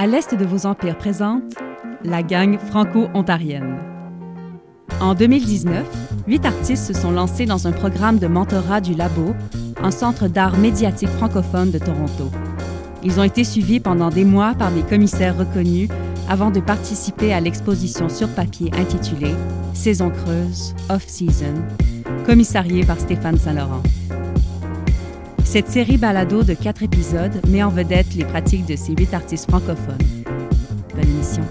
À l'est de vos empires présente la gang franco-ontarienne. En 2019, huit artistes se sont lancés dans un programme de mentorat du Labo, un centre d'art médiatique francophone de Toronto. Ils ont été suivis pendant des mois par des commissaires reconnus avant de participer à l'exposition sur papier intitulée Saison creuse, off-season, commissariée par Stéphane Saint-Laurent. Cette série balado de quatre épisodes met en vedette les pratiques de ces huit artistes francophones. Bonne émission.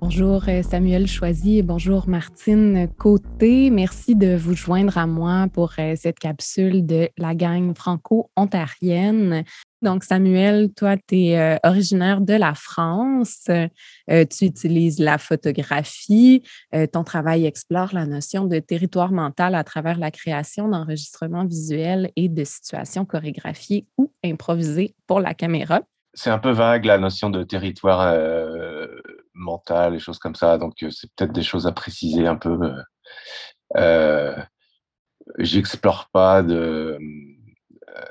Bonjour euh, Samuel Choisy et bonjour Martine Côté. Merci de vous joindre à moi pour euh, cette capsule de la gang franco-ontarienne. Donc, Samuel, toi, tu es euh, originaire de la France. tu utilises la photographie. ton travail explore la notion de territoire mental à travers la création d'enregistrements visuels et de situations chorégraphiées ou improvisées pour la caméra. C'est un peu vague la notion de territoire mental, et choses comme ça. Donc, euh, c'est peut-être des choses à préciser un peu. Euh, euh J'explore pas de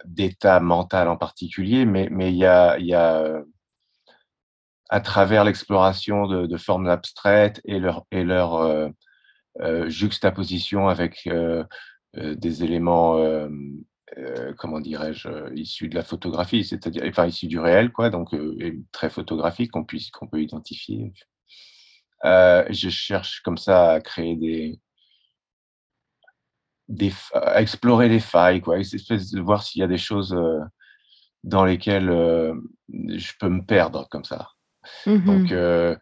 d'état mental en particulier, mais il y a, y a à travers l'exploration de, formes abstraites et leur et leur juxtaposition avec des éléments comment dirais-je, issus de la photographie, c'est-à-dire, enfin, issus du réel, quoi, donc très photographique, qu'on puisse, qu'on peut identifier. je cherche comme ça à créer des, des à explorer les failles, quoi, de voir s'il y a des choses dans lesquelles je peux me perdre comme ça. Donc, mmh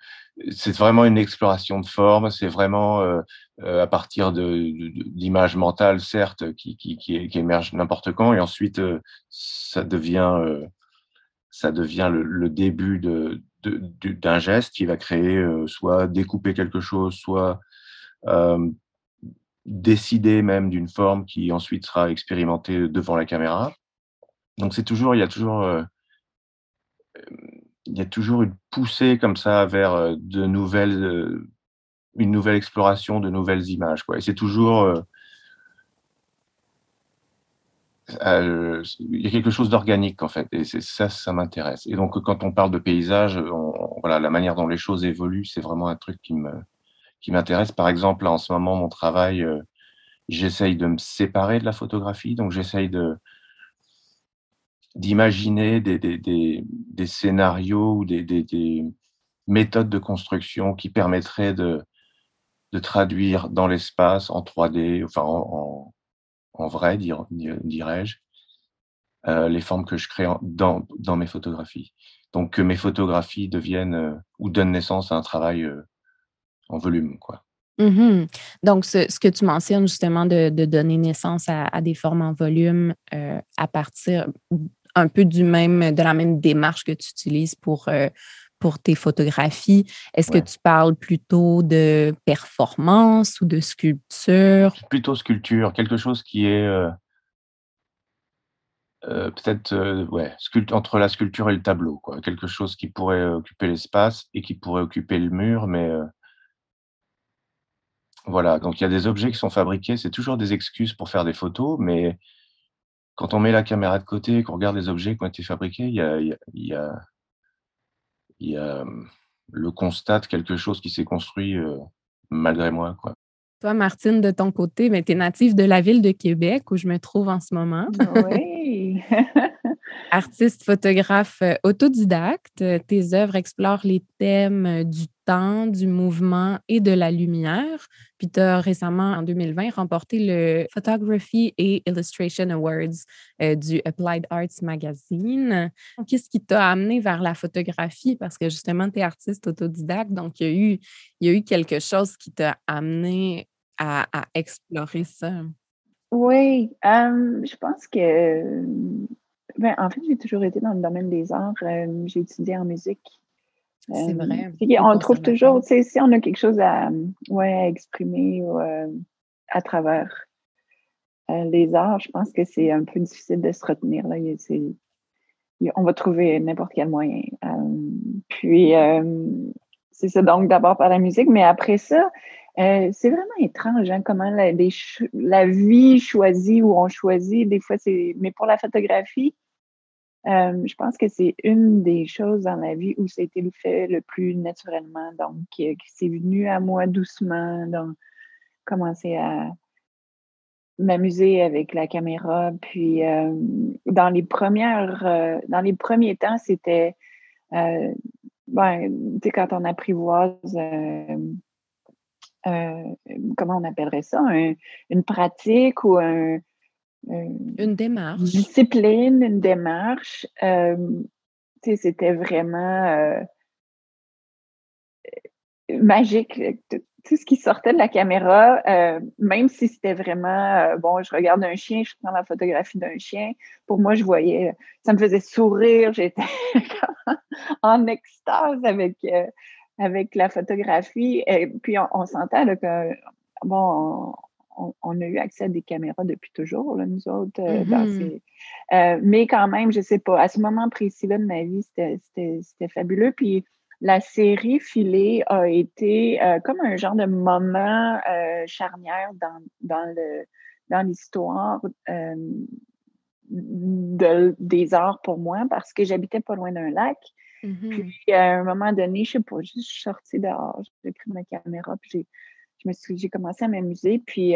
c'est vraiment une exploration de forme, c'est vraiment euh, euh, à partir d'images mentales, certes, qui, qui, qui, émergent n'importe quand, et ensuite euh, ça devient, ça devient le, début de, d'un geste qui va créer soit découper quelque chose, soit décider même d'une forme qui ensuite sera expérimentée devant la caméra. Donc c'est toujours, il y a toujours il y a toujours une poussée comme ça vers euh, de nouvelles, euh, une nouvelle exploration, de nouvelles images. Quoi. Et c'est toujours. Euh, il y a quelque chose d'organique en fait, et c'est ça, ça m'intéresse. Et donc, quand on parle de paysage, voilà, la manière dont les choses évoluent, c'est vraiment un truc qui me qui m'intéresse. Par exemple, en ce moment, mon travail, j'essaye de me séparer de la photographie, donc j'essaye d'imaginer des, scénarios ou des, des, méthodes de construction qui permettraient de, traduire dans l'espace en 3D, enfin en, vrai, dirais-je, euh, les formes que je crée dans, mes photographies. Donc que mes photographies deviennent euh, ou donnent naissance à un travail euh, en volume, quoi. Mmh Donc, ce, ce, que tu mentionnes justement de, de donner naissance à, à, des formes en volume à partir un peu du même, de la même démarche que tu utilises pour, euh, pour tes photographies. Est-ce que tu parles plutôt de performance ou de sculpture? Plutôt sculpture, quelque chose qui est euh, euh, peut-être ouais, entre la sculpture et le tableau, quoi. quelque chose qui pourrait occuper l'espace et qui pourrait occuper le mur, mais voilà, donc il y a des objets qui sont fabriqués, c'est toujours des excuses pour faire des photos, mais quand on met la caméra de côté et qu'on regarde les objets qui ont été fabriqués, il y a, il y a, il y a, le constat de quelque chose qui s'est construit euh, malgré moi. Quoi. Toi, Martine, de ton côté, tu es native de la ville de Québec où je me trouve en ce moment. Oui. Artiste, photographe euh, autodidacte, tes œuvres explorent les thèmes euh, du temps, du mouvement et de la lumière. Puis tu as récemment, en 2020, remporté le Photography et Illustration Awards euh, du Applied Arts Magazine. Qu'est-ce qui t'a amené vers la photographie? Parce que justement, tu es artiste autodidacte, donc il y a eu quelque chose qui t'a amené à, explorer ça. Oui, je pense que ben, en fait, j'ai toujours été dans le domaine des arts. Euh, j'ai étudié en musique. C'est euh, vrai. On trouve toujours, tu sais, si on a quelque chose à, ouais, exprimer ou, euh, à travers les arts, je pense que c'est un peu difficile de se retenir. Là. on va trouver n'importe quel moyen. puis, c'est ça, donc d'abord par la musique, mais après ça, Euh, c'est vraiment étrange, hein, comment la, vie choisit ou on choisit. Des fois, c'est. Mais pour la photographie, euh, je pense que c'est une des choses dans la vie où ça a été fait le plus naturellement. Donc, c'est venu à moi doucement. Donc, commencer à m'amuser avec la caméra. Puis, euh, dans les premières, dans les premiers temps, c'était. Ben, tu sais, quand on apprivoise euh, comment on appellerait ça, une pratique ou un, une démarche. discipline, une démarche. Euh, c'était vraiment euh, magique. Tout ce qui sortait de la caméra, même si c'était vraiment, bon, je regarde un chien, je prends la photographie d'un chien, pour moi, je voyais, ça me faisait sourire, j'étais en extase avec avec la photographie. Et puis, on, s'entend que, bon, on, a eu accès à des caméras depuis toujours, là, nous autres. Euh, mm-hmm. euh, mais quand même, je sais pas, à ce moment précis-là de ma vie, c'était fabuleux. Puis, la série Filée a été euh, comme un genre de moment charnière dans, dans le dans l'histoire des arts pour moi parce que j'habitais pas loin d'un lac. Puis, à un moment donné, je sais pas, je suis sortie dehors, j'ai pris ma caméra, puis j'ai, je me suis, j'ai commencé à m'amuser, puis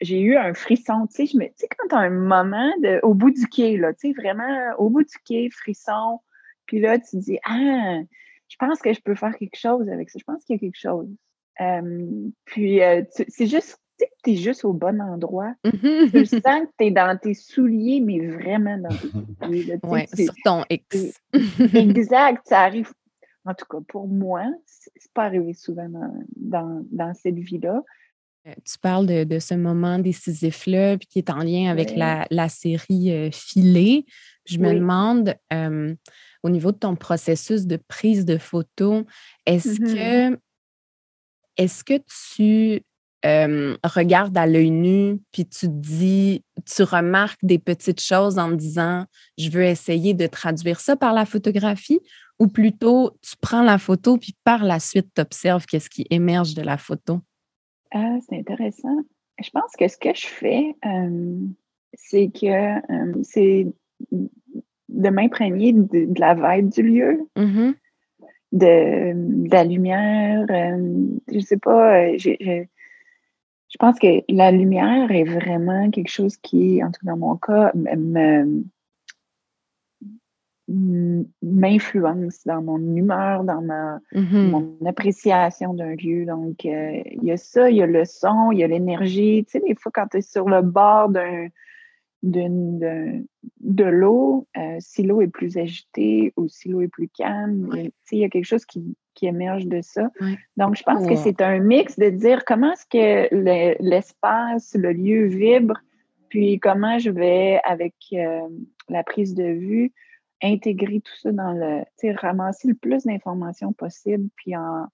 j'ai eu un frisson, tu sais, je me, tu sais, quand tu as un moment de, au bout du quai, là, tu sais, vraiment au bout du quai, frisson, puis là, tu dis, ah, je pense que je peux faire quelque chose avec ça, je pense qu'il y a quelque chose. puis, c'est juste tu es juste au bon endroit. Tu sens que tu es dans tes souliers, mais vraiment dans tes souliers. Oui, sur ton X. exact, ça arrive. En tout cas, pour moi, c'est pas arrivé souvent dans, dans, cette vie-là. Euh, tu parles de, de ce moment décisif-là, puis qui est en lien avec la, la, série euh, Filée. Je me demande, euh, au niveau de ton processus de prise de photos, est-ce mm-hmm. que est-ce que tu regarde à l'œil nu, puis tu dis, tu remarques des petites choses en disant, je veux essayer de traduire ça par la photographie, ou plutôt tu prends la photo, puis par la suite, tu observes qu'est-ce qui émerge de la photo? Ah, c'est intéressant. Je pense que ce que je fais, c'est que c'est de m'imprégner de, la vibe du lieu. Mmh de, la lumière. je sais pas, j'ai je pense que la lumière est vraiment quelque chose qui, en tout cas dans mon cas, m'influence dans mon humeur, dans ma mm-hmm. mon appréciation d'un lieu. Donc, euh, il y a ça, il y a le son, il y a l'énergie. Tu sais, des fois, quand tu es sur le bord d'un de, de l'eau, euh, si l'eau est plus agitée ou si l'eau est plus calme, il y a quelque chose qui, qui émerge de ça. Donc, je pense que c'est un mix de dire comment est-ce que l'espace, le, lieu vibre, puis comment je vais, avec euh, la prise de vue, intégrer tout ça dans le, tu sais, ramasser le plus d'informations possible, puis en,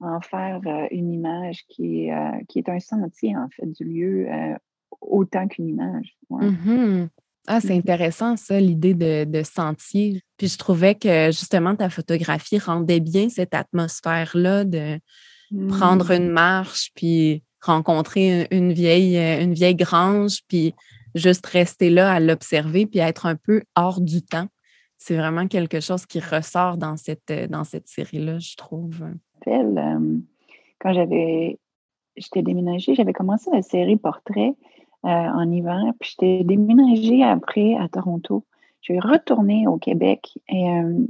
en faire euh, une image qui qui est un sentier, en fait, du lieu autant qu'une image. Mmh ah, c'est mmh intéressant, ça, l'idée de, sentier. Puis je trouvais que justement ta photographie rendait bien cette atmosphère-là de prendre une mmh. marche, puis rencontrer une vieille, une vieille grange, puis juste rester là à l'observer, puis être un peu hors du temps. C'est vraiment quelque chose qui ressort dans cette, dans cette série-là, je trouve. Quand j'avais j'étais déménagée, j'avais commencé la série Portrait euh, en hiver. Puis j'étais déménagée après à Toronto. Je suis retournée au Québec et euh,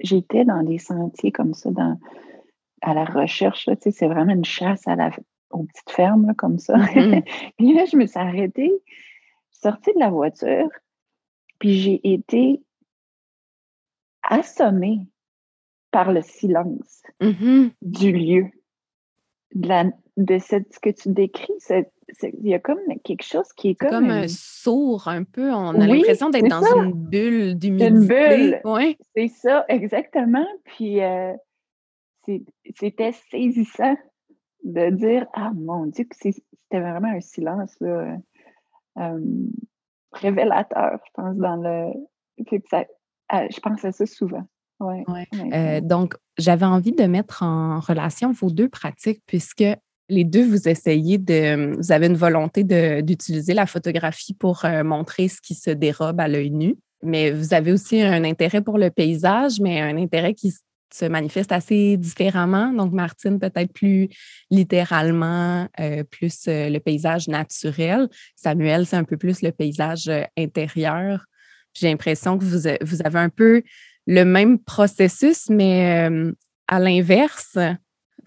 j'étais dans des sentiers comme ça, dans, à la recherche. Là, c'est vraiment une chasse à la, aux petites fermes comme ça. Mm-hmm. puis là, je me suis arrêtée, sortie de la voiture, puis j'ai été assommée par le silence mm-hmm. du lieu, de, la, de cette, ce que tu décris, cette, il y a comme quelque chose qui est comme. Comme un sourd un peu. On a l'impression d'être dans une bulle d'humidité. Une bulle. Ouais. C'est ça, exactement. Puis euh, c'était saisissant de dire Ah mon Dieu, c'était vraiment un silence là, euh, révélateur, je pense, dans le. Ça, euh, je pense à ça souvent. Ouais, donc, j'avais envie de mettre en relation vos deux pratiques puisque Les deux, vous essayez de, vous avez une volonté d'utiliser la photographie pour euh, montrer ce qui se dérobe à l'œil nu, mais vous avez aussi un intérêt pour le paysage, mais un intérêt qui se manifeste assez différemment. Donc, Martine, peut-être plus littéralement, euh, plus euh, le paysage naturel. Samuel, c'est un peu plus le paysage intérieur. J'ai l'impression que vous, vous avez un peu le même processus, mais à l'inverse,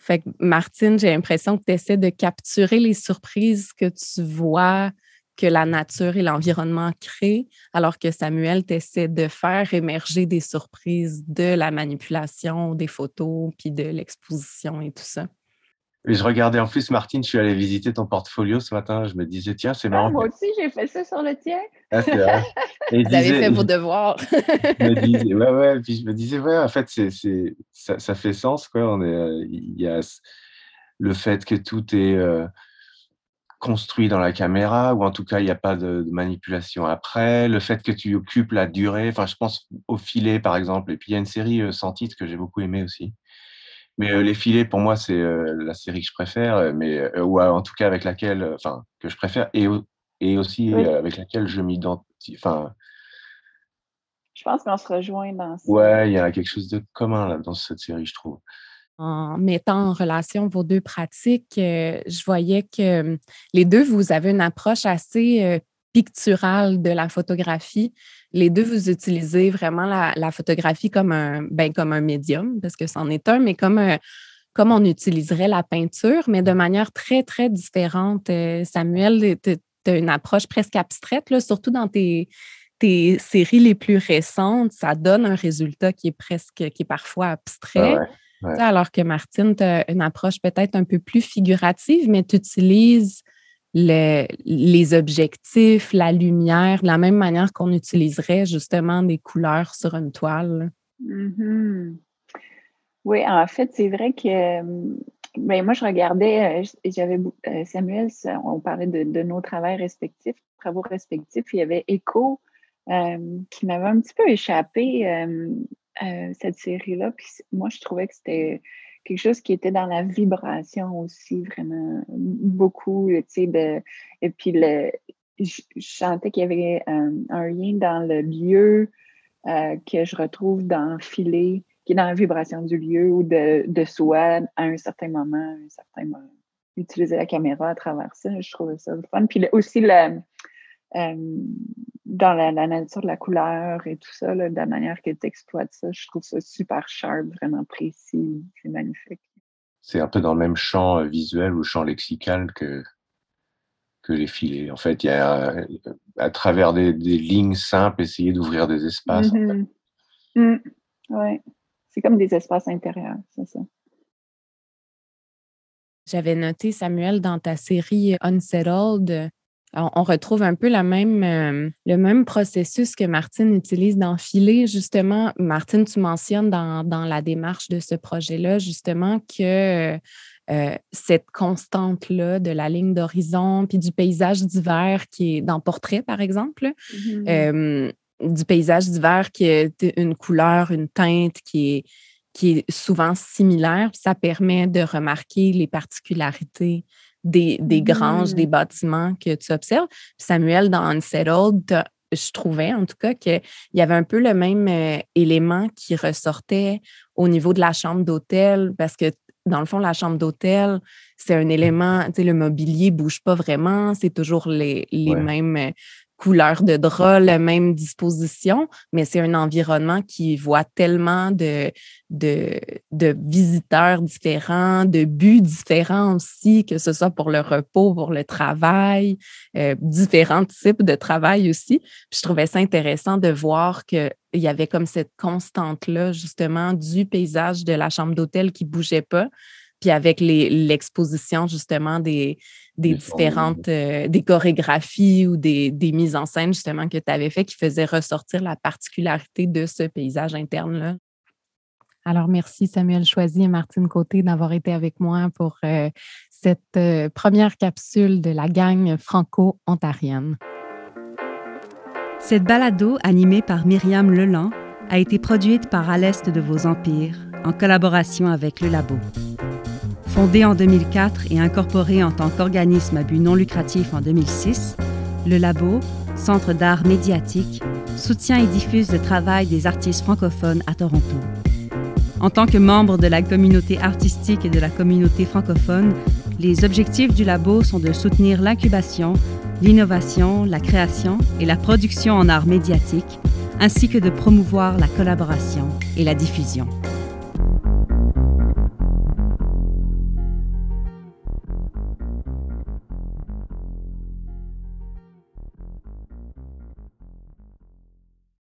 fait que Martine, j'ai l'impression que tu essaies de capturer les surprises que tu vois que la nature et l'environnement créent, alors que Samuel, tu de faire émerger des surprises de la manipulation des photos, puis de l'exposition et tout ça je regardais en plus, Martine, je suis allé visiter ton portfolio ce matin. Je me disais, tiens, c'est marrant. Ah, moi aussi, j'ai fait ça sur le tien. Ah, c'est vrai. Vous avez fait vos devoirs. je me disais, ouais, ouais. Puis je me disais, ouais, en fait, c'est, ça, ça, fait sens. Quoi. On est, il y a le fait que tout est euh, construit dans la caméra, ou en tout cas, il n'y a pas de, manipulation après. Le fait que tu occupes la durée. Enfin, je pense au filet, par exemple. Et puis, il y a une série euh, sans titre que j'ai beaucoup aimé aussi. Mais euh, Les Filets, pour moi, c'est euh, la série que je préfère, euh, mais, ou en tout cas avec laquelle, enfin, que je préfère, et, et aussi avec laquelle je m'identifie. Enfin, je pense qu'on se rejoint dans ça. Ouais, il y a quelque chose de commun là, dans cette série, je trouve. En mettant en relation vos deux pratiques, je voyais que les deux, vous avez une approche assez picturale de la photographie. Les deux, vous utilisez vraiment la, photographie comme un, ben, comme un médium, parce que c'en est un, mais comme, comme on utiliserait la peinture, mais de manière très, très différente. Euh, Samuel, tu as une approche presque abstraite, là, surtout dans tes, tes séries les plus récentes, ça donne un résultat qui est presque, qui est parfois abstrait. Alors que Martine, tu as une approche peut-être un peu plus figurative, mais tu utilises les objectifs, la lumière, de la même manière qu'on utiliserait justement des couleurs sur une toile. Mm-hmm. Oui, en fait, c'est vrai que ben, moi, je regardais, euh, j'avais euh, Samuel, on parlait de, nos travaux respectifs, travaux respectifs. Il y avait Echo euh, qui m'avait un petit peu échappé cette série-là. Puis moi, je trouvais que c'était quelque chose qui était dans la vibration aussi, vraiment beaucoup, et puis le, je, sentais qu'il y avait un, lien dans le lieu euh, que je retrouve dans Filet, qui est dans la vibration du lieu ou de, de soi à un certain moment, un certain moment. Utiliser la caméra à travers ça, je trouvais ça fun. Puis aussi le, euh, dans la, nature de la couleur et tout ça, de la manière que tu exploites ça, je trouve ça super sharp, vraiment précis. C'est magnifique. C'est un peu dans le même champ euh, visuel ou champ lexical que, que les filets. En fait, il y a à travers des, lignes simples, essayer d'ouvrir des espaces. Mm-hmm. Mm. Oui, c'est comme des espaces intérieurs, c'est ça. J'avais noté, Samuel, dans ta série Unsettled, on retrouve un peu la même, euh, le même processus que Martine utilise dans Filet. Justement, Martine, tu mentionnes dans, la démarche de ce projet-là, justement, que euh, cette constante-là de la ligne d'horizon, puis du paysage d'hiver qui est dans Portrait, par exemple, mm-hmm. euh, du paysage d'hiver qui est une couleur, une teinte qui est, qui est souvent similaire, ça permet de remarquer les particularités des, granges, des mmh. bâtiments que tu observes. Samuel, dans Unsettled, je trouvais en tout cas qu'il y avait un peu le même euh, élément qui ressortait au niveau de la chambre d'hôtel, parce que dans le fond, la chambre d'hôtel, c'est un élément, tu sais, le mobilier ne bouge pas vraiment, c'est toujours les, mêmes euh, couleur de drap, la même disposition, mais c'est un environnement qui voit tellement de, de, de, visiteurs différents, de buts différents aussi, que ce soit pour le repos, pour le travail, euh, différents types de travail aussi. je trouvais ça intéressant de voir qu'il y avait comme cette constante-là, justement, du paysage de la chambre d'hôtel qui bougeait pas, puis avec l'exposition justement des, des différentes euh, des chorégraphies ou des, des, mises en scène justement que tu avais fait qui faisaient ressortir la particularité de ce paysage interne-là? Alors, merci Samuel Choisy et Martine Côté d'avoir été avec moi pour euh, cette euh, première capsule de la gang franco-ontarienne. Cette balado, animée par Myriam Leland, a été produite par À l'Est de vos empires, en collaboration avec le Labo. Fondé en 2004 et incorporé en tant qu'organisme à but non lucratif en 2006, le Labo, Centre d'art médiatique, soutient et diffuse le travail des artistes francophones à Toronto. En tant que membre de la communauté artistique et de la communauté francophone, les objectifs du labo sont de soutenir l'incubation, l'innovation, la création et la production en art médiatique, ainsi que de promouvoir la collaboration et la diffusion.